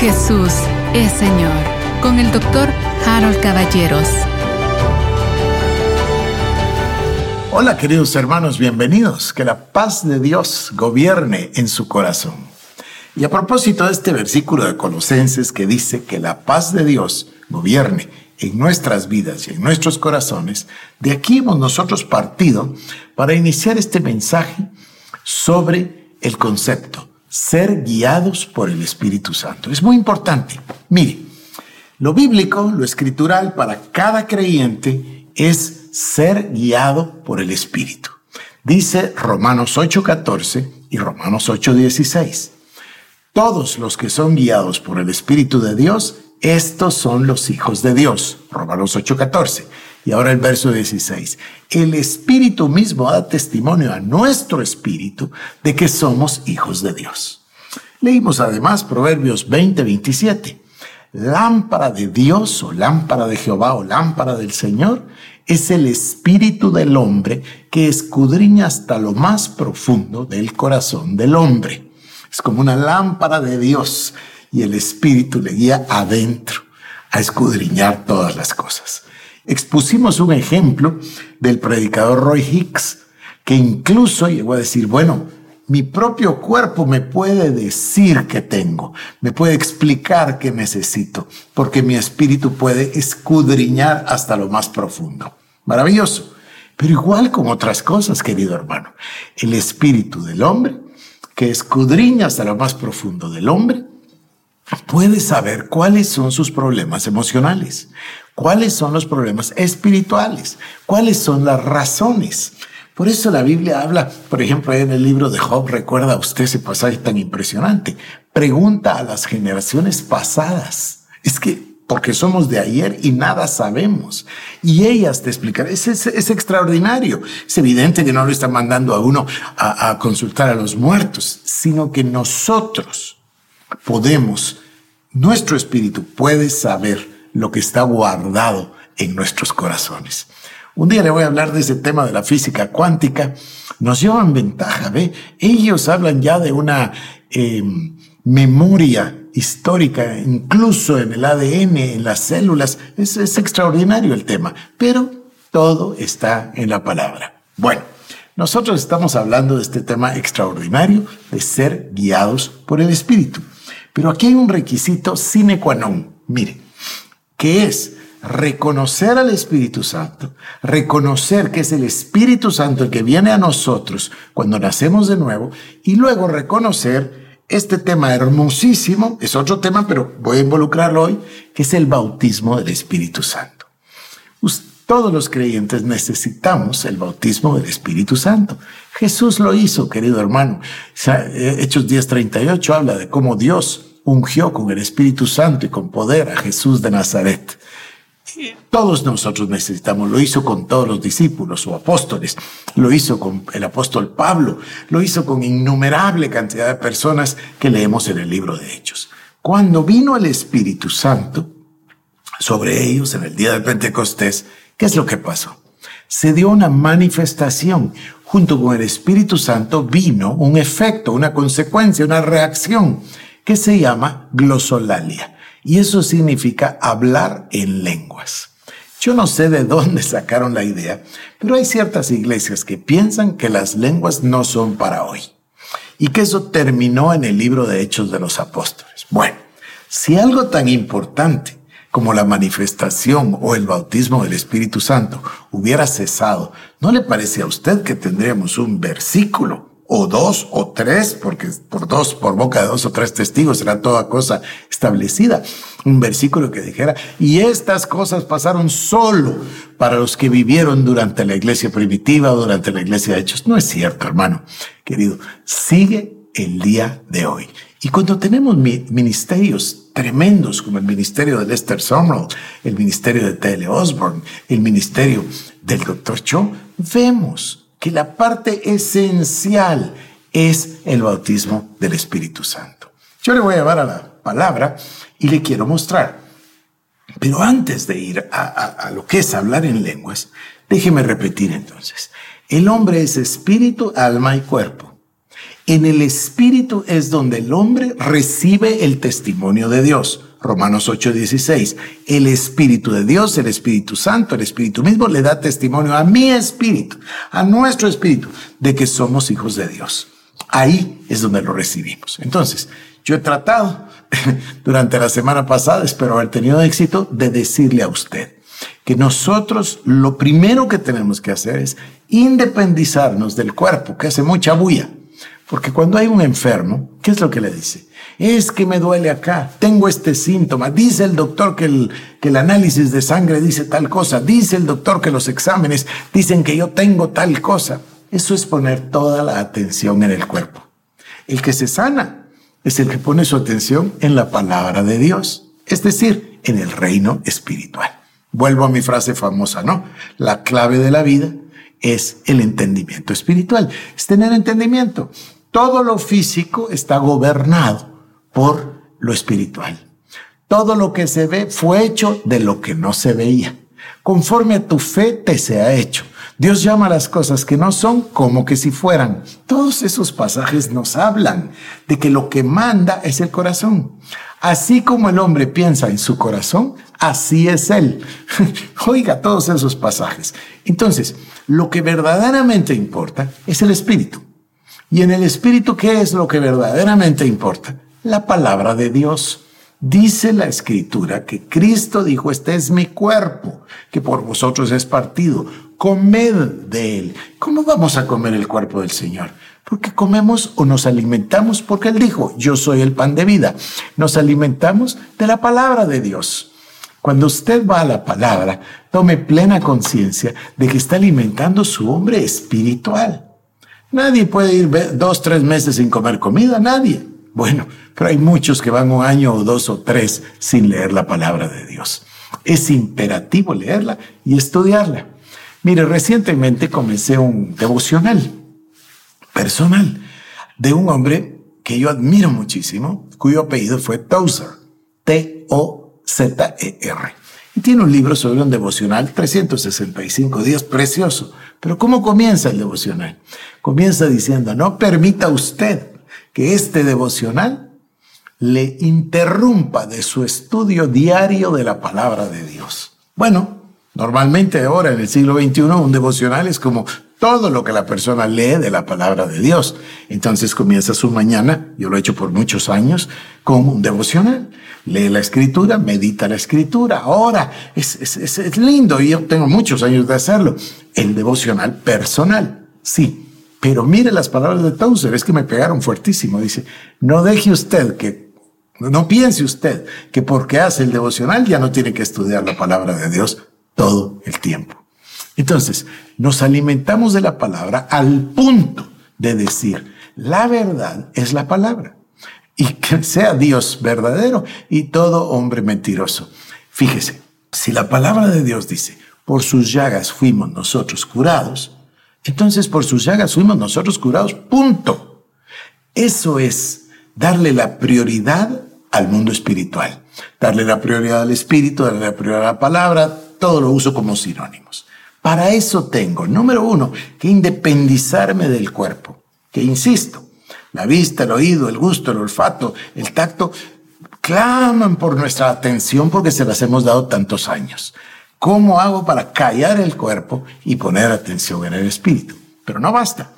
Jesús es Señor con el doctor Harold Caballeros. Hola queridos hermanos, bienvenidos. Que la paz de Dios gobierne en su corazón. Y a propósito de este versículo de Colosenses que dice que la paz de Dios gobierne en nuestras vidas y en nuestros corazones, de aquí hemos nosotros partido para iniciar este mensaje sobre el concepto ser guiados por el Espíritu Santo. Es muy importante. Mire, lo bíblico, lo escritural para cada creyente es ser guiado por el Espíritu. Dice Romanos 8:14 y Romanos 8:16. Todos los que son guiados por el Espíritu de Dios, estos son los hijos de Dios. Romanos 8:14. Y ahora el verso 16. El Espíritu mismo da testimonio a nuestro Espíritu de que somos hijos de Dios. Leímos además Proverbios 20, 27. Lámpara de Dios o lámpara de Jehová o lámpara del Señor es el espíritu del hombre que escudriña hasta lo más profundo del corazón del hombre. Es como una lámpara de Dios y el espíritu le guía adentro a escudriñar todas las cosas. Expusimos un ejemplo del predicador Roy Hicks, que incluso llegó a decir, bueno, mi propio cuerpo me puede decir que tengo, me puede explicar que necesito, porque mi espíritu puede escudriñar hasta lo más profundo. Maravilloso. Pero igual con otras cosas, querido hermano, el espíritu del hombre, que escudriña hasta lo más profundo del hombre, puede saber cuáles son sus problemas emocionales, cuáles son los problemas espirituales, cuáles son las razones. Por eso la Biblia habla, por ejemplo, en el libro de Job, recuerda usted ese pasaje tan impresionante, pregunta a las generaciones pasadas. Es que porque somos de ayer y nada sabemos. Y ellas te explicarán, es, es, extraordinario. Es evidente que no lo están mandando a uno a consultar a los muertos, sino que nosotros podemos, nuestro espíritu puede saber lo que está guardado en nuestros corazones. Un día le voy a hablar de ese tema de la física cuántica. Nos llevan ventaja, ¿ve? Ellos hablan ya de una em, memoria histórica, incluso en el ADN, en las células. Es, es extraordinario el tema, pero todo está en la palabra. Bueno, nosotros estamos hablando de este tema extraordinario de ser guiados por el Espíritu. Pero aquí hay un requisito sine qua non. Mire, que es reconocer al Espíritu Santo, reconocer que es el Espíritu Santo el que viene a nosotros cuando nacemos de nuevo y luego reconocer este tema hermosísimo, es otro tema, pero voy a involucrarlo hoy, que es el bautismo del Espíritu Santo. Todos los creyentes necesitamos el bautismo del Espíritu Santo. Jesús lo hizo, querido hermano. Hechos 10:38 habla de cómo Dios ungió con el Espíritu Santo y con poder a Jesús de Nazaret. Todos nosotros necesitamos, lo hizo con todos los discípulos o apóstoles, lo hizo con el apóstol Pablo, lo hizo con innumerable cantidad de personas que leemos en el libro de Hechos. Cuando vino el Espíritu Santo sobre ellos en el día de Pentecostés, ¿qué es lo que pasó? Se dio una manifestación. Junto con el Espíritu Santo vino un efecto, una consecuencia, una reacción que se llama glosolalia. Y eso significa hablar en lenguas. Yo no sé de dónde sacaron la idea, pero hay ciertas iglesias que piensan que las lenguas no son para hoy y que eso terminó en el libro de Hechos de los Apóstoles. Bueno, si algo tan importante como la manifestación o el bautismo del Espíritu Santo hubiera cesado, ¿no le parece a usted que tendríamos un versículo o dos o tres, porque por dos, por boca de dos o tres testigos será toda cosa establecida. Un versículo que dijera, y estas cosas pasaron solo para los que vivieron durante la iglesia primitiva o durante la iglesia de Hechos. No es cierto, hermano, querido. Sigue el día de hoy. Y cuando tenemos ministerios tremendos como el ministerio de Lester Sumrall, el ministerio de T.L. Osborne, el ministerio del Dr. Cho, vemos que la parte esencial es el bautismo del Espíritu Santo. Yo le voy a llevar a la palabra y le quiero mostrar. Pero antes de ir a, lo que es hablar en lenguas, déjeme repetir entonces. El hombre es espíritu, alma y cuerpo. En el Espíritu es donde el hombre recibe el testimonio de Dios. Romanos 8:16. El Espíritu de Dios, el Espíritu Santo, el Espíritu mismo le da testimonio a mi espíritu, a nuestro espíritu, de que somos hijos de Dios. Ahí es donde lo recibimos. Entonces, yo he tratado durante la semana pasada, espero haber tenido éxito, de decirle a usted que nosotros lo primero que tenemos que hacer es independizarnos del cuerpo, que hace mucha bulla. Porque cuando hay un enfermo, ¿qué es lo que le dice? Es que me duele acá, tengo este síntoma, dice el doctor que el, que el análisis de sangre dice tal cosa, dice el doctor que los exámenes dicen que yo tengo tal cosa. Eso es poner toda la atención en el cuerpo. El que se sana es el que pone su atención en la palabra de Dios, es decir, en el reino espiritual. Vuelvo a mi frase famosa, ¿no? La clave de la vida es el entendimiento espiritual, es tener entendimiento. Todo lo físico está gobernado por lo espiritual. Todo lo que se ve fue hecho de lo que no se veía. Conforme a tu fe te se ha hecho. Dios llama las cosas que no son como que si fueran. Todos esos pasajes nos hablan de que lo que manda es el corazón. Así como el hombre piensa en su corazón, así es él. Oiga todos esos pasajes. Entonces, lo que verdaderamente importa es el espíritu. Y en el espíritu, ¿qué es lo que verdaderamente importa? La palabra de Dios. Dice la escritura que Cristo dijo, este es mi cuerpo, que por vosotros es partido. Comed de él. ¿Cómo vamos a comer el cuerpo del Señor? Porque comemos o nos alimentamos porque Él dijo, yo soy el pan de vida. Nos alimentamos de la palabra de Dios. Cuando usted va a la palabra, tome plena conciencia de que está alimentando su hombre espiritual. Nadie puede ir dos, tres meses sin comer comida, nadie. Bueno, pero hay muchos que van un año o dos o tres sin leer la palabra de Dios. Es imperativo leerla y estudiarla. Mire, recientemente comencé un devocional personal de un hombre que yo admiro muchísimo, cuyo apellido fue Tozer, T-O-Z-E-R. Y tiene un libro sobre un devocional, 365 días, precioso. Pero ¿cómo comienza el devocional? Comienza diciendo, no permita usted que este devocional le interrumpa de su estudio diario de la palabra de Dios. Bueno, normalmente ahora en el siglo XXI un devocional es como todo lo que la persona lee de la palabra de Dios. Entonces comienza su mañana, yo lo he hecho por muchos años, con un devocional. Lee la escritura, medita la escritura, ora. Es, es, es, lindo y yo tengo muchos años de hacerlo. El devocional personal, sí. Pero mire las palabras de Tauser, es que me pegaron fuertísimo. Dice, no deje usted que, no piense usted que porque hace el devocional ya no tiene que estudiar la palabra de Dios todo el tiempo. Entonces, nos alimentamos de la palabra al punto de decir, la verdad es la palabra. Y que sea Dios verdadero y todo hombre mentiroso. Fíjese, si la palabra de Dios dice, por sus llagas fuimos nosotros curados, entonces por sus llagas fuimos nosotros curados, punto. Eso es darle la prioridad al mundo espiritual, darle la prioridad al espíritu, darle la prioridad a la palabra, todo lo uso como sinónimos. Para eso tengo, número uno, que independizarme del cuerpo. Que insisto, la vista, el oído, el gusto, el olfato, el tacto, claman por nuestra atención porque se las hemos dado tantos años. ¿Cómo hago para callar el cuerpo y poner atención en el espíritu? Pero no basta.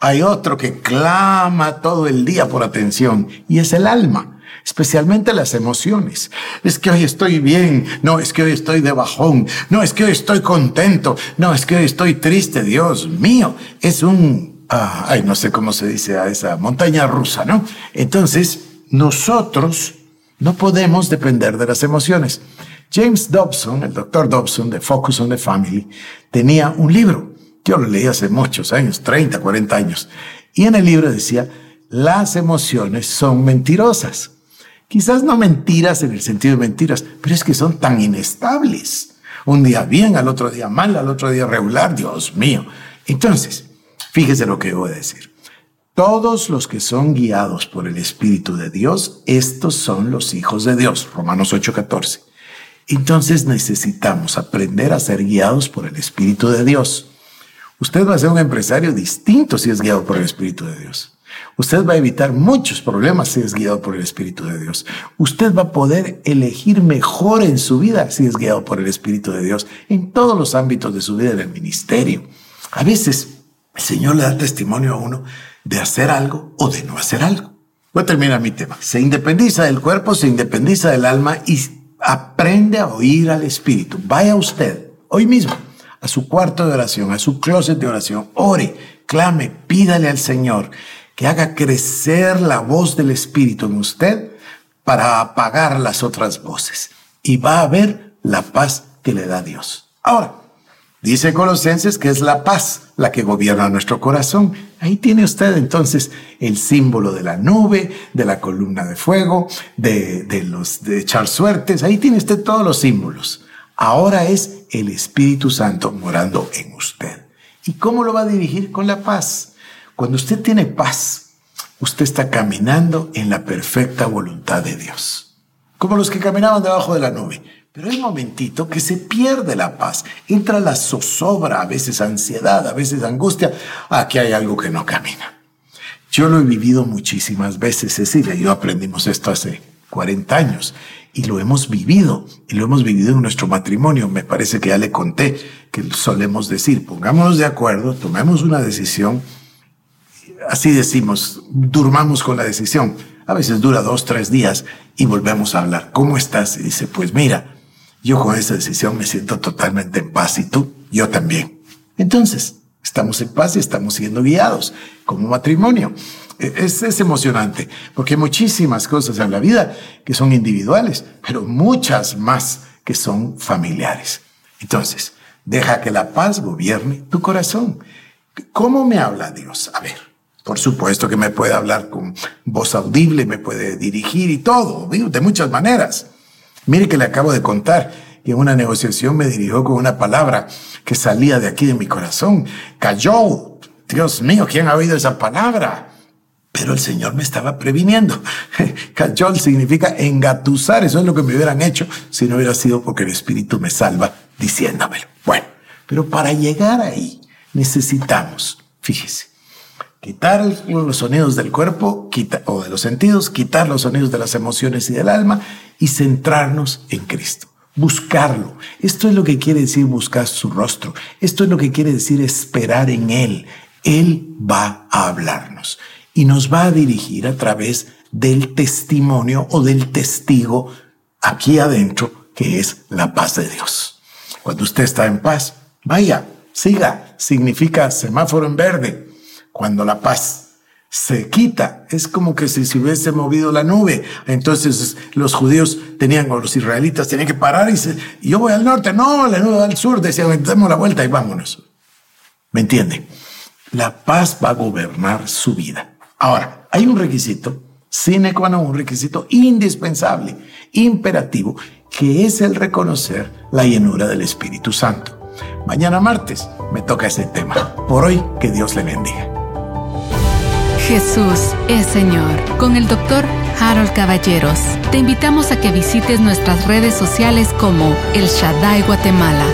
Hay otro que clama todo el día por atención y es el alma especialmente las emociones. Es que hoy estoy bien, no, es que hoy estoy de bajón, no, es que hoy estoy contento, no, es que hoy estoy triste, Dios mío, es un, ah, ay, no sé cómo se dice a esa montaña rusa, ¿no? Entonces, nosotros no podemos depender de las emociones. James Dobson, el doctor Dobson de Focus on the Family, tenía un libro. Yo lo leí hace muchos años, 30, 40 años. Y en el libro decía, las emociones son mentirosas. Quizás no mentiras en el sentido de mentiras, pero es que son tan inestables. Un día bien, al otro día mal, al otro día regular, Dios mío. Entonces, fíjese lo que voy a decir. Todos los que son guiados por el Espíritu de Dios, estos son los hijos de Dios. Romanos 8:14. Entonces necesitamos aprender a ser guiados por el Espíritu de Dios. Usted va a ser un empresario distinto si es guiado por el Espíritu de Dios. Usted va a evitar muchos problemas si es guiado por el Espíritu de Dios. Usted va a poder elegir mejor en su vida si es guiado por el Espíritu de Dios en todos los ámbitos de su vida en el ministerio. A veces el Señor le da testimonio a uno de hacer algo o de no hacer algo. Voy a terminar mi tema. Se independiza del cuerpo, se independiza del alma y aprende a oír al Espíritu. Vaya usted hoy mismo a su cuarto de oración, a su closet de oración, ore, clame, pídale al Señor que haga crecer la voz del Espíritu en usted para apagar las otras voces. Y va a ver la paz que le da Dios. Ahora, dice Colosenses que es la paz la que gobierna nuestro corazón. Ahí tiene usted entonces el símbolo de la nube, de la columna de fuego, de, de los de echar suertes. Ahí tiene usted todos los símbolos. Ahora es el Espíritu Santo morando en usted. ¿Y cómo lo va a dirigir? Con la paz. Cuando usted tiene paz, usted está caminando en la perfecta voluntad de Dios. Como los que caminaban debajo de la nube. Pero hay momentito que se pierde la paz. Entra la zozobra, a veces ansiedad, a veces angustia. Aquí hay algo que no camina. Yo lo he vivido muchísimas veces, Cecilia. Yo aprendimos esto hace 40 años y lo hemos vivido y lo hemos vivido en nuestro matrimonio. Me parece que ya le conté que solemos decir, pongámonos de acuerdo, tomemos una decisión así decimos, durmamos con la decisión. A veces dura dos, tres días y volvemos a hablar. ¿Cómo estás? Y dice, pues mira, yo con esa decisión me siento totalmente en paz y tú, yo también. Entonces, estamos en paz y estamos siendo guiados como matrimonio. E, es, es, emocionante porque hay muchísimas cosas en la vida que son individuales, pero muchas más que son familiares. Entonces, deja que la paz gobierne tu corazón. ¿Cómo me habla Dios? A ver, por supuesto que me puede hablar con voz audible, me puede dirigir y todo, de muchas maneras. Mire que le acabo de contar y en una negociación me dirigió con una palabra que salía de aquí de mi corazón. Cayó. Dios mío, ¿quién ha oído esa palabra? Pero el Señor me estaba previniendo. Cayol significa engatusar. Eso es lo que me hubieran hecho si no hubiera sido porque el Espíritu me salva diciéndomelo. Bueno, pero para llegar ahí necesitamos, fíjese, quitar los sonidos del cuerpo o de los sentidos, quitar los sonidos de las emociones y del alma y centrarnos en Cristo. Buscarlo. Esto es lo que quiere decir buscar su rostro. Esto es lo que quiere decir esperar en Él. Él va a hablarnos y nos va a dirigir a través del testimonio o del testigo aquí adentro, que es la paz de Dios. Cuando usted está en paz, vaya, siga. Significa semáforo en verde cuando la paz se quita, es como que si se hubiese movido la nube. Entonces los judíos tenían, o los israelitas tenían que parar y, se, yo voy al norte, no, la nube va al sur, decían, demos la vuelta y vámonos. ¿Me entienden? La paz va a gobernar su vida. Ahora, hay un requisito, sine qua non, un requisito indispensable, imperativo, que es el reconocer la llenura del Espíritu Santo. Mañana martes me toca ese tema. Por hoy, que Dios le bendiga. Jesús es Señor. Con el doctor Harold Caballeros. Te invitamos a que visites nuestras redes sociales como El Shaddai Guatemala